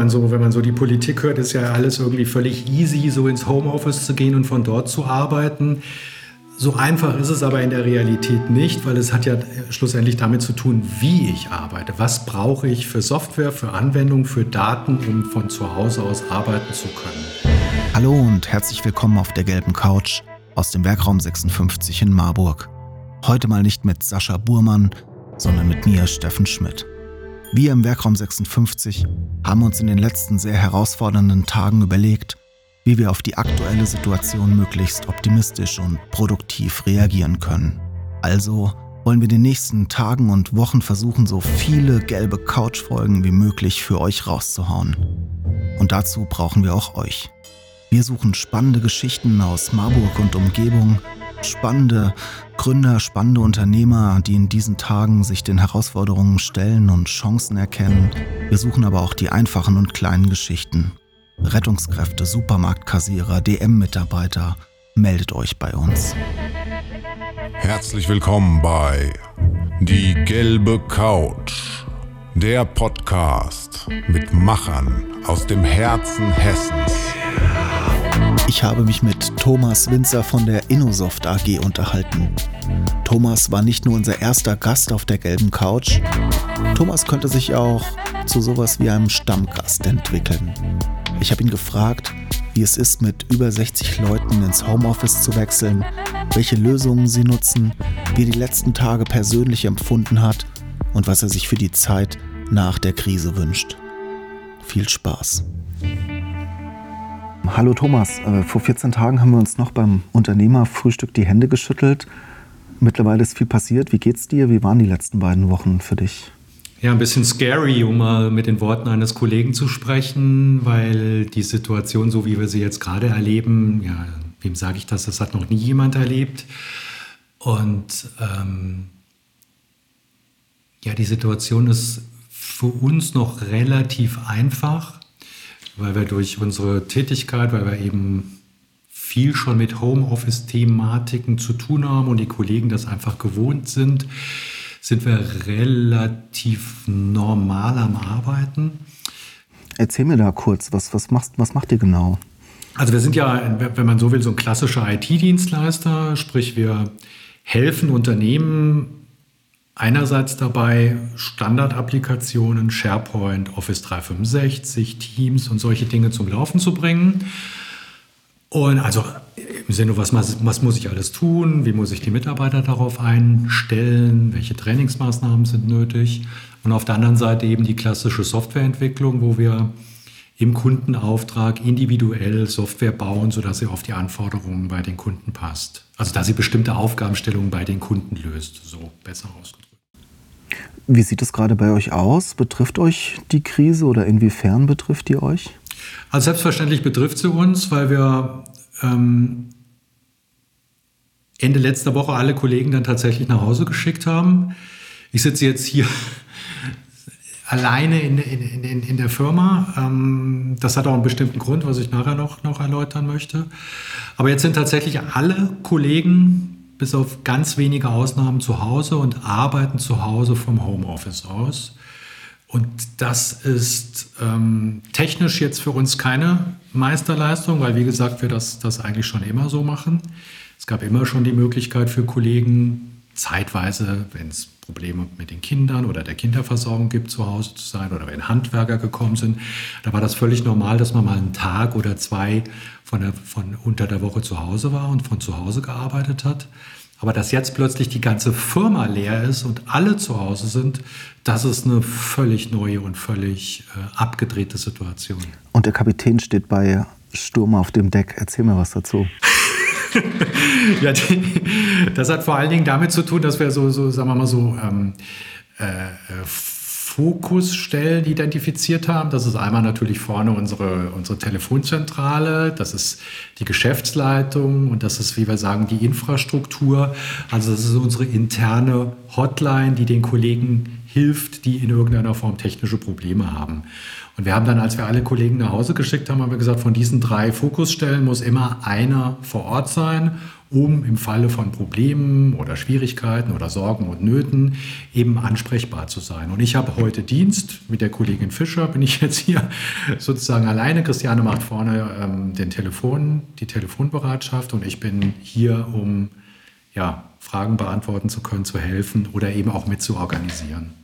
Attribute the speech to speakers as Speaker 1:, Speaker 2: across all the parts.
Speaker 1: man so, wenn man so die Politik hört, ist ja alles irgendwie völlig easy, so ins Homeoffice zu gehen und von dort zu arbeiten. So einfach ist es aber in der Realität nicht, weil es hat ja schlussendlich damit zu tun, wie ich arbeite. Was brauche ich für Software, für Anwendungen, für Daten, um von zu Hause aus arbeiten zu können.
Speaker 2: Hallo und herzlich willkommen auf der gelben Couch aus dem Werkraum 56 in Marburg. Heute mal nicht mit Sascha Burmann, sondern mit mir, Steffen Schmidt. Wir im Werkraum 56 haben uns in den letzten sehr herausfordernden Tagen überlegt, wie wir auf die aktuelle Situation möglichst optimistisch und produktiv reagieren können. Also wollen wir in den nächsten Tagen und Wochen versuchen, so viele gelbe Couch-Folgen wie möglich für euch rauszuhauen. Und dazu brauchen wir auch euch. Wir suchen spannende Geschichten aus Marburg und Umgebung, spannende Gründer, spannende Unternehmer, die in diesen Tagen sich den Herausforderungen stellen und Chancen erkennen. Wir suchen aber auch die einfachen und kleinen Geschichten. Rettungskräfte, Supermarktkassierer, DM-Mitarbeiter, meldet euch bei uns.
Speaker 3: Herzlich willkommen bei Die gelbe Couch, der Podcast mit Machern aus dem Herzen Hessens.
Speaker 2: Ich habe mich mit Thomas Winzer von der Innosoft AG unterhalten. Thomas war nicht nur unser erster Gast auf der gelben Couch, Thomas könnte sich auch zu sowas wie einem Stammgast entwickeln. Ich habe ihn gefragt, wie es ist, mit über 60 Leuten ins Homeoffice zu wechseln, welche Lösungen sie nutzen, wie er die letzten Tage persönlich empfunden hat und was er sich für die Zeit nach der Krise wünscht. Viel Spaß! Hallo Thomas, äh, vor 14 Tagen haben wir uns noch beim Unternehmerfrühstück die Hände geschüttelt. Mittlerweile ist viel passiert. Wie geht's dir? Wie waren die letzten beiden Wochen für dich?
Speaker 1: Ja, ein bisschen scary, um mal mit den Worten eines Kollegen zu sprechen, weil die Situation, so wie wir sie jetzt gerade erleben, ja, wem sage ich das? Das hat noch nie jemand erlebt. Und ähm, ja, die Situation ist für uns noch relativ einfach weil wir durch unsere Tätigkeit, weil wir eben viel schon mit Homeoffice-Thematiken zu tun haben und die Kollegen das einfach gewohnt sind, sind wir relativ normal am Arbeiten.
Speaker 2: Erzähl mir da kurz, was, was, machst, was macht ihr genau?
Speaker 1: Also wir sind ja, wenn man so will, so ein klassischer IT-Dienstleister, sprich wir helfen Unternehmen einerseits dabei, Standardapplikationen, SharePoint, Office 365, Teams und solche Dinge zum Laufen zu bringen. Und also im Sinne, was, was muss ich alles tun? Wie muss ich die Mitarbeiter darauf einstellen? Welche Trainingsmaßnahmen sind nötig? Und auf der anderen Seite eben die klassische Softwareentwicklung, wo wir im Kundenauftrag individuell Software bauen, sodass sie auf die Anforderungen bei den Kunden passt. Also dass sie bestimmte Aufgabenstellungen bei den Kunden löst, so besser ausgedrückt.
Speaker 2: Wie sieht es gerade bei euch aus? Betrifft euch die Krise oder inwiefern betrifft die euch?
Speaker 1: Also selbstverständlich betrifft sie uns, weil wir ähm, Ende letzter Woche alle Kollegen dann tatsächlich nach Hause geschickt haben. Ich sitze jetzt hier alleine in, in, in, in der Firma. Ähm, das hat auch einen bestimmten Grund, was ich nachher noch, noch erläutern möchte. Aber jetzt sind tatsächlich alle Kollegen bis auf ganz wenige Ausnahmen zu Hause und arbeiten zu Hause vom Homeoffice aus. Und das ist ähm, technisch jetzt für uns keine Meisterleistung, weil wie gesagt, wir das, das eigentlich schon immer so machen. Es gab immer schon die Möglichkeit für Kollegen, zeitweise, wenn es Probleme mit den Kindern oder der Kinderversorgung gibt, zu Hause zu sein oder wenn Handwerker gekommen sind, da war das völlig normal, dass man mal einen Tag oder zwei von, der, von unter der Woche zu Hause war und von zu Hause gearbeitet hat. Aber dass jetzt plötzlich die ganze Firma leer ist und alle zu Hause sind, das ist eine völlig neue und völlig äh, abgedrehte Situation.
Speaker 2: Und der Kapitän steht bei Sturm auf dem Deck. Erzähl mir was dazu.
Speaker 1: Ja, die, das hat vor allen Dingen damit zu tun, dass wir so, so sagen wir mal so, ähm, äh, äh Fokusstellen identifiziert haben. Das ist einmal natürlich vorne unsere, unsere Telefonzentrale, das ist die Geschäftsleitung und das ist, wie wir sagen, die Infrastruktur. Also das ist unsere interne Hotline, die den Kollegen hilft, die in irgendeiner Form technische Probleme haben. Und wir haben dann, als wir alle Kollegen nach Hause geschickt haben, haben wir gesagt, von diesen drei Fokusstellen muss immer einer vor Ort sein, um im Falle von Problemen oder Schwierigkeiten oder Sorgen und Nöten eben ansprechbar zu sein. Und ich habe heute Dienst mit der Kollegin Fischer, bin ich jetzt hier sozusagen alleine. Christiane macht vorne ähm, den Telefon, die Telefonbereitschaft und ich bin hier, um ja, Fragen beantworten zu können, zu helfen oder eben auch mit zu organisieren.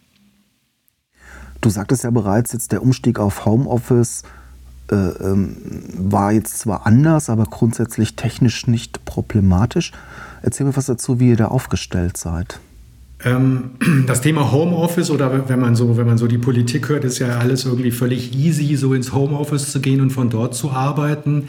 Speaker 2: Du sagtest ja bereits, jetzt der Umstieg auf Homeoffice äh, ähm, war jetzt zwar anders, aber grundsätzlich technisch nicht problematisch. Erzähl mir was dazu, wie ihr da aufgestellt seid.
Speaker 1: Ähm, das Thema Homeoffice oder wenn man so, wenn man so die Politik hört, ist ja alles irgendwie völlig easy, so ins Homeoffice zu gehen und von dort zu arbeiten.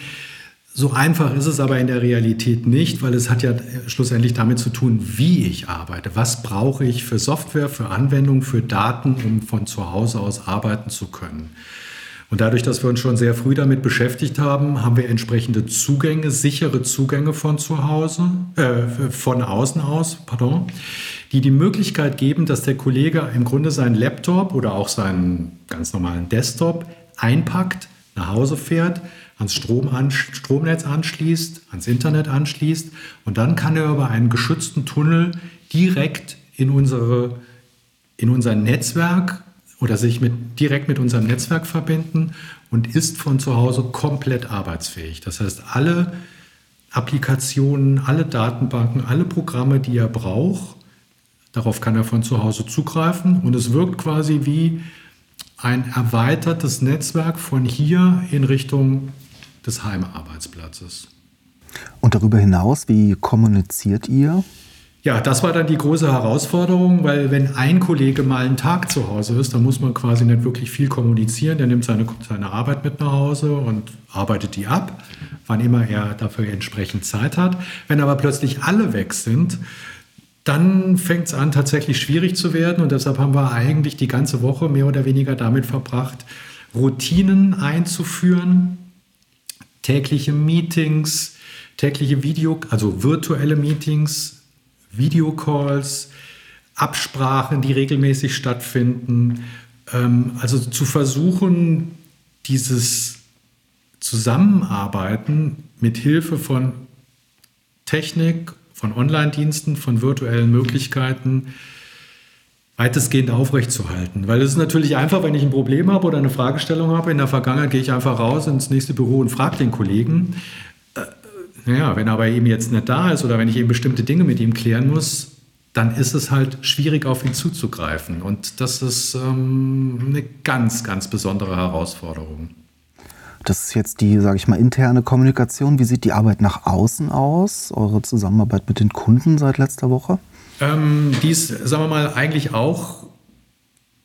Speaker 1: So einfach ist es aber in der Realität nicht, weil es hat ja schlussendlich damit zu tun, wie ich arbeite. Was brauche ich für Software, für Anwendungen, für Daten, um von zu Hause aus arbeiten zu können. Und dadurch, dass wir uns schon sehr früh damit beschäftigt haben, haben wir entsprechende Zugänge, sichere Zugänge von zu Hause, äh, von außen aus, pardon, die die Möglichkeit geben, dass der Kollege im Grunde seinen Laptop oder auch seinen ganz normalen Desktop einpackt, nach Hause fährt, ans Strom an, Stromnetz anschließt, ans Internet anschließt und dann kann er über einen geschützten Tunnel direkt in, unsere, in unser Netzwerk oder sich mit, direkt mit unserem Netzwerk verbinden und ist von zu Hause komplett arbeitsfähig. Das heißt, alle Applikationen, alle Datenbanken, alle Programme, die er braucht, darauf kann er von zu Hause zugreifen und es wirkt quasi wie ein erweitertes Netzwerk von hier in Richtung des Heimarbeitsplatzes.
Speaker 2: Und darüber hinaus, wie kommuniziert ihr?
Speaker 1: Ja, das war dann die große Herausforderung, weil wenn ein Kollege mal einen Tag zu Hause ist, dann muss man quasi nicht wirklich viel kommunizieren. Der nimmt seine, seine Arbeit mit nach Hause und arbeitet die ab, wann immer er dafür entsprechend Zeit hat. Wenn aber plötzlich alle weg sind, dann fängt es an, tatsächlich schwierig zu werden. Und deshalb haben wir eigentlich die ganze Woche mehr oder weniger damit verbracht, Routinen einzuführen, tägliche Meetings, tägliche Video, also virtuelle Meetings, Videocalls, Absprachen, die regelmäßig stattfinden. Ähm, also zu versuchen, dieses Zusammenarbeiten mit Hilfe von Technik, von Online-Diensten, von virtuellen Möglichkeiten weitestgehend aufrechtzuerhalten. Weil es ist natürlich einfach, wenn ich ein Problem habe oder eine Fragestellung habe. In der Vergangenheit gehe ich einfach raus ins nächste Büro und frage den Kollegen. Äh, naja, wenn er aber eben jetzt nicht da ist oder wenn ich eben bestimmte Dinge mit ihm klären muss, dann ist es halt schwierig, auf ihn zuzugreifen. Und das ist ähm, eine ganz, ganz besondere Herausforderung.
Speaker 2: Das ist jetzt die, sage ich mal, interne Kommunikation. Wie sieht die Arbeit nach außen aus? Eure Zusammenarbeit mit den Kunden seit letzter Woche?
Speaker 1: Ähm, die ist, sagen wir mal, eigentlich auch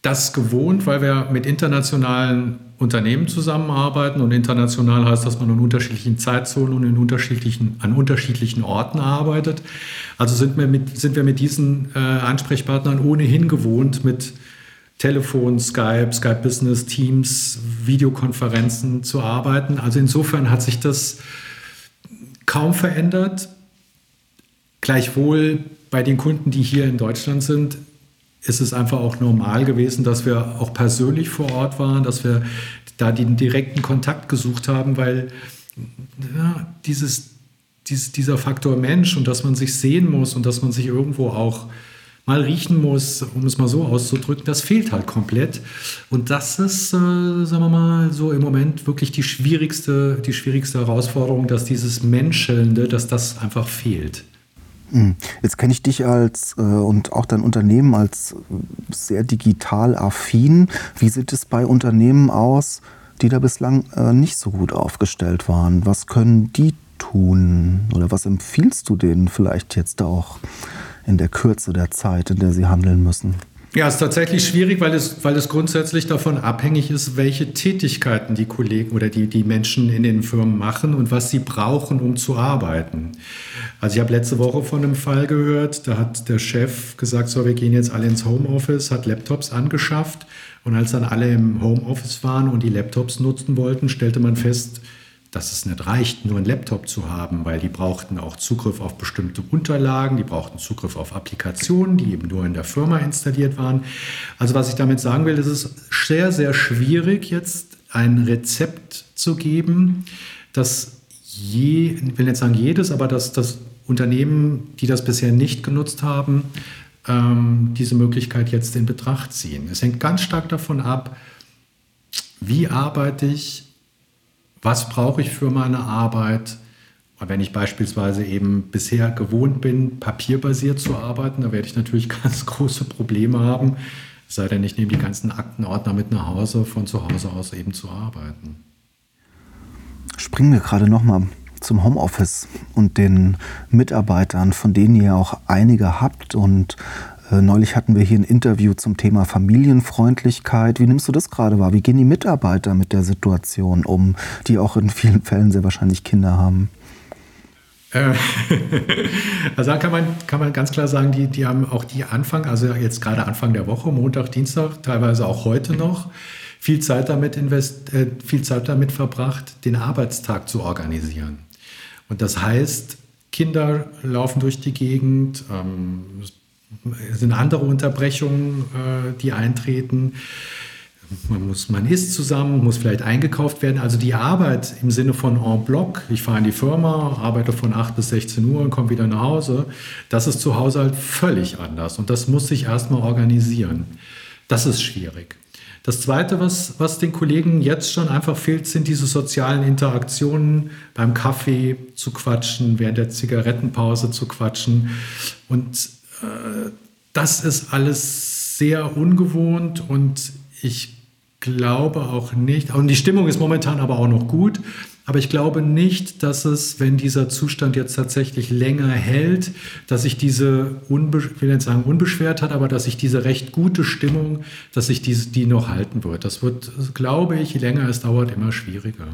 Speaker 1: das gewohnt, weil wir mit internationalen Unternehmen zusammenarbeiten und international heißt, dass man in unterschiedlichen Zeitzonen und in unterschiedlichen, an unterschiedlichen Orten arbeitet. Also sind wir mit, sind wir mit diesen äh, Ansprechpartnern ohnehin gewohnt, mit Telefon, Skype, Skype Business, Teams, Videokonferenzen zu arbeiten. Also insofern hat sich das kaum verändert. Gleichwohl bei den Kunden, die hier in Deutschland sind, ist es einfach auch normal gewesen, dass wir auch persönlich vor Ort waren, dass wir da den direkten Kontakt gesucht haben, weil ja, dieses, dieses, dieser Faktor Mensch und dass man sich sehen muss und dass man sich irgendwo auch mal riechen muss, um es mal so auszudrücken, das fehlt halt komplett. Und das ist, äh, sagen wir mal, so im Moment wirklich die schwierigste, die schwierigste Herausforderung, dass dieses Menschelnde, dass das einfach fehlt.
Speaker 2: Hm. Jetzt kenne ich dich als äh, und auch dein Unternehmen als sehr digital affin. Wie sieht es bei Unternehmen aus, die da bislang äh, nicht so gut aufgestellt waren? Was können die tun? Oder was empfiehlst du denen vielleicht jetzt auch in der Kürze der Zeit, in der sie handeln müssen?
Speaker 1: Ja, es ist tatsächlich schwierig, weil es, weil es grundsätzlich davon abhängig ist, welche Tätigkeiten die Kollegen oder die, die Menschen in den Firmen machen und was sie brauchen, um zu arbeiten. Also ich habe letzte Woche von einem Fall gehört, da hat der Chef gesagt, so, wir gehen jetzt alle ins Homeoffice, hat Laptops angeschafft und als dann alle im Homeoffice waren und die Laptops nutzen wollten, stellte man fest, dass es nicht reicht, nur einen Laptop zu haben, weil die brauchten auch Zugriff auf bestimmte Unterlagen, die brauchten Zugriff auf Applikationen, die eben nur in der Firma installiert waren. Also was ich damit sagen will, es ist sehr, sehr schwierig jetzt ein Rezept zu geben, dass je, ich will nicht sagen jedes, aber dass das Unternehmen, die das bisher nicht genutzt haben, ähm, diese Möglichkeit jetzt in Betracht ziehen. Es hängt ganz stark davon ab, wie arbeite ich, was brauche ich für meine Arbeit. Und wenn ich beispielsweise eben bisher gewohnt bin, papierbasiert zu arbeiten, da werde ich natürlich ganz große Probleme haben, sei denn, ich nehme die ganzen Aktenordner mit nach Hause, von zu Hause aus eben zu arbeiten.
Speaker 2: Springen wir gerade nochmal zum Homeoffice und den Mitarbeitern, von denen ihr auch einige habt. Und neulich hatten wir hier ein Interview zum Thema Familienfreundlichkeit. Wie nimmst du das gerade wahr? Wie gehen die Mitarbeiter mit der Situation um, die auch in vielen Fällen sehr wahrscheinlich Kinder haben?
Speaker 1: Äh, also da kann man, kann man ganz klar sagen, die, die haben auch die Anfang, also jetzt gerade Anfang der Woche, Montag, Dienstag, teilweise auch heute noch, viel Zeit damit, invest, äh, viel Zeit damit verbracht, den Arbeitstag zu organisieren. Und das heißt, Kinder laufen durch die Gegend, ähm, sind andere Unterbrechungen, äh, die eintreten. Man, muss, man isst zusammen, muss vielleicht eingekauft werden. Also die Arbeit im Sinne von en bloc, ich fahre in die Firma, arbeite von 8 bis 16 Uhr und komme wieder nach Hause, das ist zu Hause halt völlig anders. Und das muss sich erstmal organisieren. Das ist schwierig. Das Zweite, was, was den Kollegen jetzt schon einfach fehlt, sind diese sozialen Interaktionen beim Kaffee zu quatschen, während der Zigarettenpause zu quatschen. Und das ist alles sehr ungewohnt und ich glaube auch nicht, und die Stimmung ist momentan aber auch noch gut, aber ich glaube nicht, dass es, wenn dieser Zustand jetzt tatsächlich länger hält, dass sich diese, unbe will nicht sagen unbeschwert hat, aber dass sich diese recht gute Stimmung, dass sich diese, die noch halten wird. Das wird, glaube ich, je länger es dauert, immer schwieriger.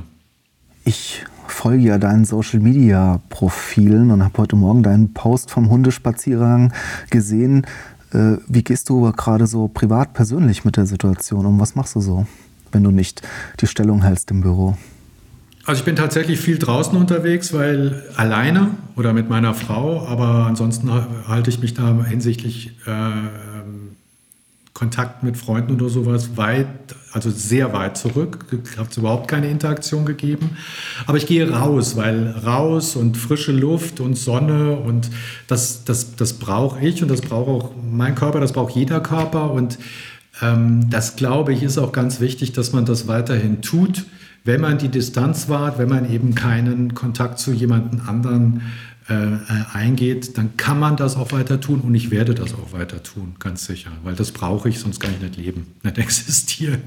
Speaker 2: Ich folge ja deinen Social Media Profilen und habe heute Morgen deinen Post vom Hundespaziergang gesehen. Äh, wie gehst du gerade so privat persönlich mit der Situation um? Was machst du so, wenn du nicht die Stellung hältst im Büro?
Speaker 1: Also ich bin tatsächlich viel draußen unterwegs, weil alleine oder mit meiner Frau, aber ansonsten halte ich mich da hinsichtlich äh, Kontakt mit Freunden oder sowas weit, also sehr weit zurück. Ich habe überhaupt keine Interaktion gegeben. Aber ich gehe raus, weil raus und frische Luft und Sonne und das, das, das brauche ich und das braucht auch mein Körper, das braucht jeder Körper und ähm, das glaube ich ist auch ganz wichtig, dass man das weiterhin tut wenn man die Distanz wahrt, wenn man eben keinen Kontakt zu jemandem anderen eingeht, dann kann man das auch weiter tun und ich werde das auch weiter tun, ganz sicher, weil das brauche ich, sonst kann ich nicht leben, nicht existieren.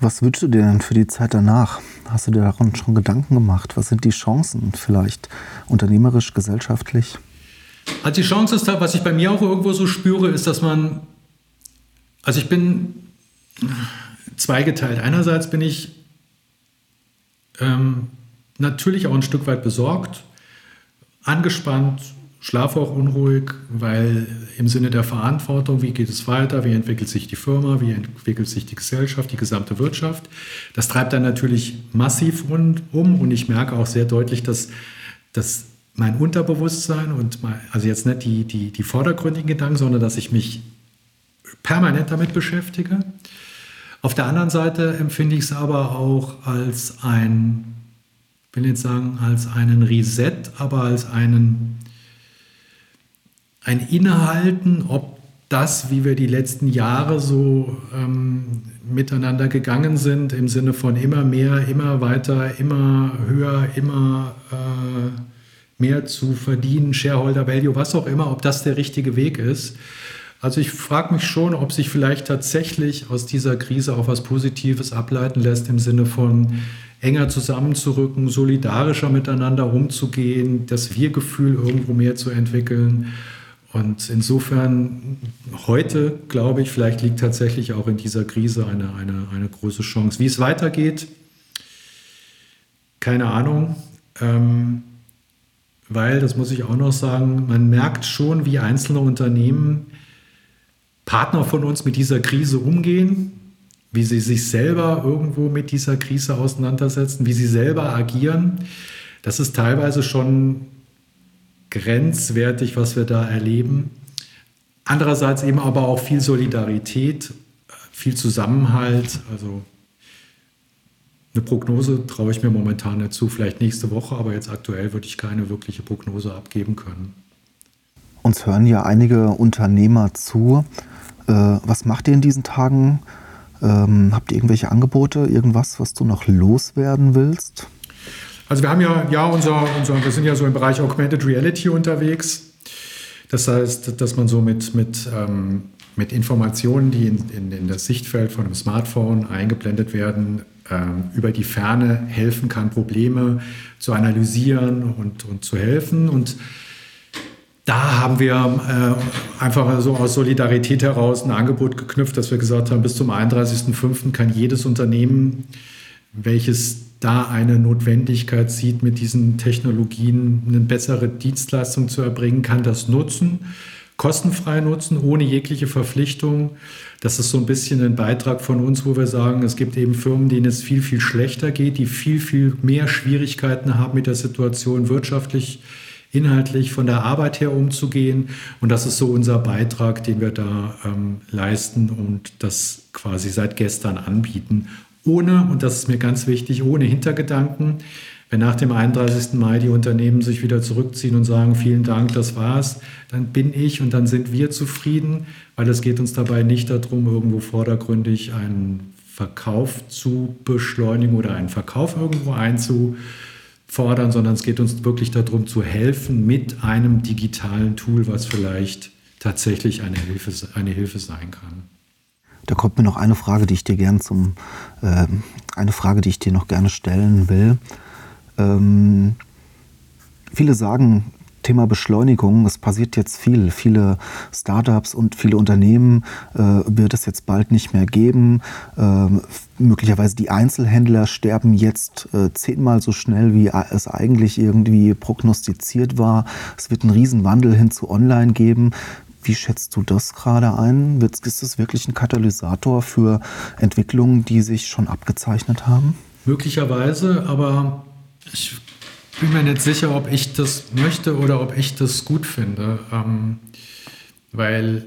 Speaker 2: Was wünschst du dir denn für die Zeit danach? Hast du dir daran schon Gedanken gemacht? Was sind die Chancen vielleicht unternehmerisch, gesellschaftlich?
Speaker 1: Also die Chance ist da, was ich bei mir auch irgendwo so spüre, ist, dass man, also ich bin zweigeteilt. Einerseits bin ich ähm, natürlich auch ein Stück weit besorgt, angespannt, schlafe auch unruhig, weil im Sinne der Verantwortung, wie geht es weiter, wie entwickelt sich die Firma, wie entwickelt sich die Gesellschaft, die gesamte Wirtschaft. Das treibt dann natürlich massiv um und ich merke auch sehr deutlich, dass, dass mein Unterbewusstsein und mein, also jetzt nicht die, die, die vordergründigen Gedanken, sondern dass ich mich permanent damit beschäftige. Auf der anderen Seite empfinde ich es aber auch als ein, will jetzt sagen, als einen Reset, aber als einen, ein Innehalten, ob das, wie wir die letzten Jahre so ähm, miteinander gegangen sind, im Sinne von immer mehr, immer weiter, immer höher, immer äh, mehr zu verdienen, Shareholder Value, was auch immer, ob das der richtige Weg ist. Also ich frage mich schon, ob sich vielleicht tatsächlich aus dieser Krise auch was Positives ableiten lässt im Sinne von enger zusammenzurücken, solidarischer miteinander umzugehen, das Wir-Gefühl irgendwo mehr zu entwickeln. Und insofern heute, glaube ich, vielleicht liegt tatsächlich auch in dieser Krise eine, eine, eine große Chance. Wie es weitergeht, keine Ahnung. Ähm, weil, das muss ich auch noch sagen, man merkt schon, wie einzelne Unternehmen Partner von uns mit dieser Krise umgehen, wie sie sich selber irgendwo mit dieser Krise auseinandersetzen, wie sie selber agieren. Das ist teilweise schon grenzwertig, was wir da erleben. Andererseits eben aber auch viel Solidarität, viel Zusammenhalt. Also eine Prognose traue ich mir momentan nicht zu, vielleicht nächste Woche, aber jetzt aktuell würde ich keine wirkliche Prognose abgeben können.
Speaker 2: Uns hören ja einige Unternehmer zu. Äh, was macht ihr in diesen Tagen? Ähm, habt ihr irgendwelche Angebote, irgendwas, was du noch loswerden willst?
Speaker 1: Also wir haben ja, ja unser, unser, wir sind ja so im Bereich Augmented Reality unterwegs. Das heißt, dass man so mit, mit, ähm, mit Informationen, die in, in, in, das Sichtfeld von einem Smartphone eingeblendet werden, ähm, über die Ferne helfen kann, Probleme zu analysieren und, und zu helfen. Und da haben wir äh, einfach so aus Solidarität heraus ein Angebot geknüpft, dass wir gesagt haben, bis zum 31.05. kann jedes Unternehmen, welches da eine Notwendigkeit sieht, mit diesen Technologien eine bessere Dienstleistung zu erbringen, kann das nutzen, kostenfrei nutzen, ohne jegliche Verpflichtung. Das ist so ein bisschen ein Beitrag von uns, wo wir sagen, es gibt eben Firmen, denen es viel, viel schlechter geht, die viel, viel mehr Schwierigkeiten haben, mit der Situation wirtschaftlich, inhaltlich von der Arbeit her umzugehen. Und das ist so unser Beitrag, den wir da ähm, leisten und das quasi seit gestern anbieten, ohne, und das ist mir ganz wichtig, ohne Hintergedanken. Wenn nach dem 31. Mai die Unternehmen sich wieder zurückziehen und sagen, vielen Dank, das war's, dann bin ich und dann sind wir zufrieden, weil es geht uns dabei nicht darum, irgendwo vordergründig einen Verkauf zu beschleunigen oder einen Verkauf irgendwo einzufordern, sondern es geht uns wirklich darum zu helfen mit einem digitalen Tool, was vielleicht tatsächlich eine Hilfe, eine Hilfe sein kann.
Speaker 2: Da kommt mir noch eine Frage, die ich dir gerne zum, äh, eine Frage, die ich dir noch gerne stellen will. Ähm, viele sagen, Thema Beschleunigung, es passiert jetzt viel. Viele Startups und viele Unternehmen äh, wird es jetzt bald nicht mehr geben. Äh, möglicherweise die Einzelhändler sterben jetzt äh, zehnmal so schnell, wie es eigentlich irgendwie prognostiziert war. Es wird einen Riesenwandel hin zu Online geben. Wie schätzt du das gerade ein? Ist es wirklich ein Katalysator für Entwicklungen, die sich schon abgezeichnet haben?
Speaker 1: Möglicherweise, aber ich bin mir nicht sicher, ob ich das möchte oder ob ich das gut finde. Ähm, weil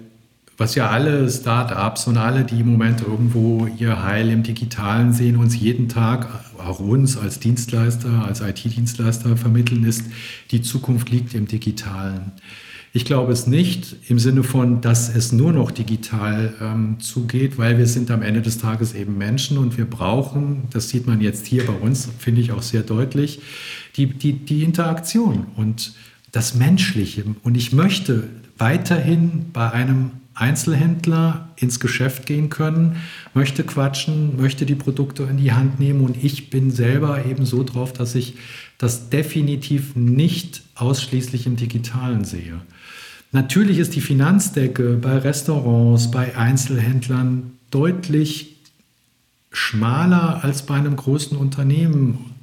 Speaker 1: was ja alle Startups und alle, die im Moment irgendwo ihr Heil im Digitalen sehen, uns jeden Tag, auch uns als Dienstleister, als IT-Dienstleister vermitteln, ist, die Zukunft liegt im Digitalen. Ich glaube es nicht im Sinne von, dass es nur noch digital ähm, zugeht, weil wir sind am Ende des Tages eben Menschen und wir brauchen, das sieht man jetzt hier bei uns, finde ich auch sehr deutlich, die, die, die Interaktion und das Menschliche. Und ich möchte weiterhin bei einem Einzelhändler ins Geschäft gehen können, möchte quatschen, möchte die Produkte in die Hand nehmen und ich bin selber eben so drauf, dass ich das definitiv nicht ausschließlich im digitalen sehe. Natürlich ist die Finanzdecke bei Restaurants, bei Einzelhändlern deutlich schmaler als bei einem großen Unternehmen.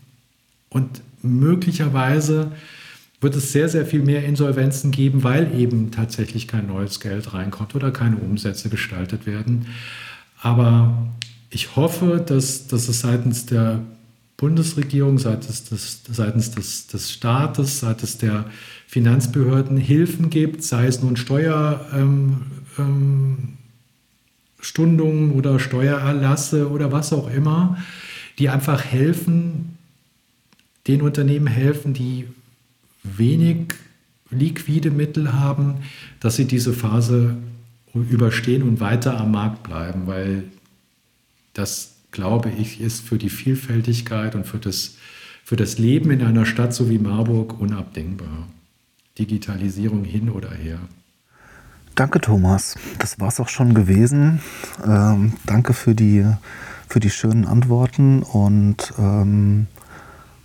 Speaker 1: Und möglicherweise wird es sehr, sehr viel mehr Insolvenzen geben, weil eben tatsächlich kein neues Geld reinkommt oder keine Umsätze gestaltet werden. Aber ich hoffe, dass, dass es seitens der Bundesregierung, seitens des, seitens des, des Staates, seitens der Finanzbehörden Hilfen gibt, sei es nun Steuerstundungen ähm, ähm, oder Steuererlasse oder was auch immer, die einfach helfen, den Unternehmen helfen, die wenig liquide Mittel haben, dass sie diese Phase überstehen und weiter am Markt bleiben, weil das, glaube ich, ist für die Vielfältigkeit und für das, für das Leben in einer Stadt so wie Marburg unabdingbar. Digitalisierung hin oder her.
Speaker 2: Danke, Thomas. Das war es auch schon gewesen. Ähm, danke für die, für die schönen Antworten und ähm,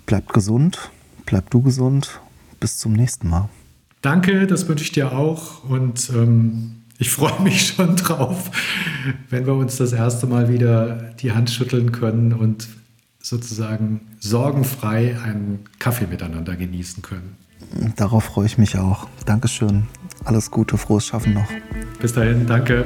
Speaker 2: bleibt gesund, bleib du gesund. Bis zum nächsten Mal.
Speaker 1: Danke, das wünsche ich dir auch und ähm, ich freue mich schon drauf, wenn wir uns das erste Mal wieder die Hand schütteln können und sozusagen sorgenfrei einen Kaffee miteinander genießen können.
Speaker 2: Darauf freue ich mich auch. Dankeschön. Alles Gute, frohes Schaffen noch.
Speaker 1: Bis dahin, danke.